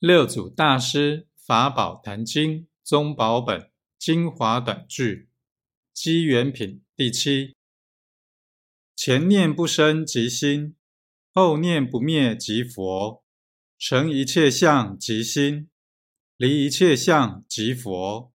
六祖大师法宝坛经宗宝本精华短句机缘品第七。前念不生即心后念不灭即佛成一切相即心离一切相即佛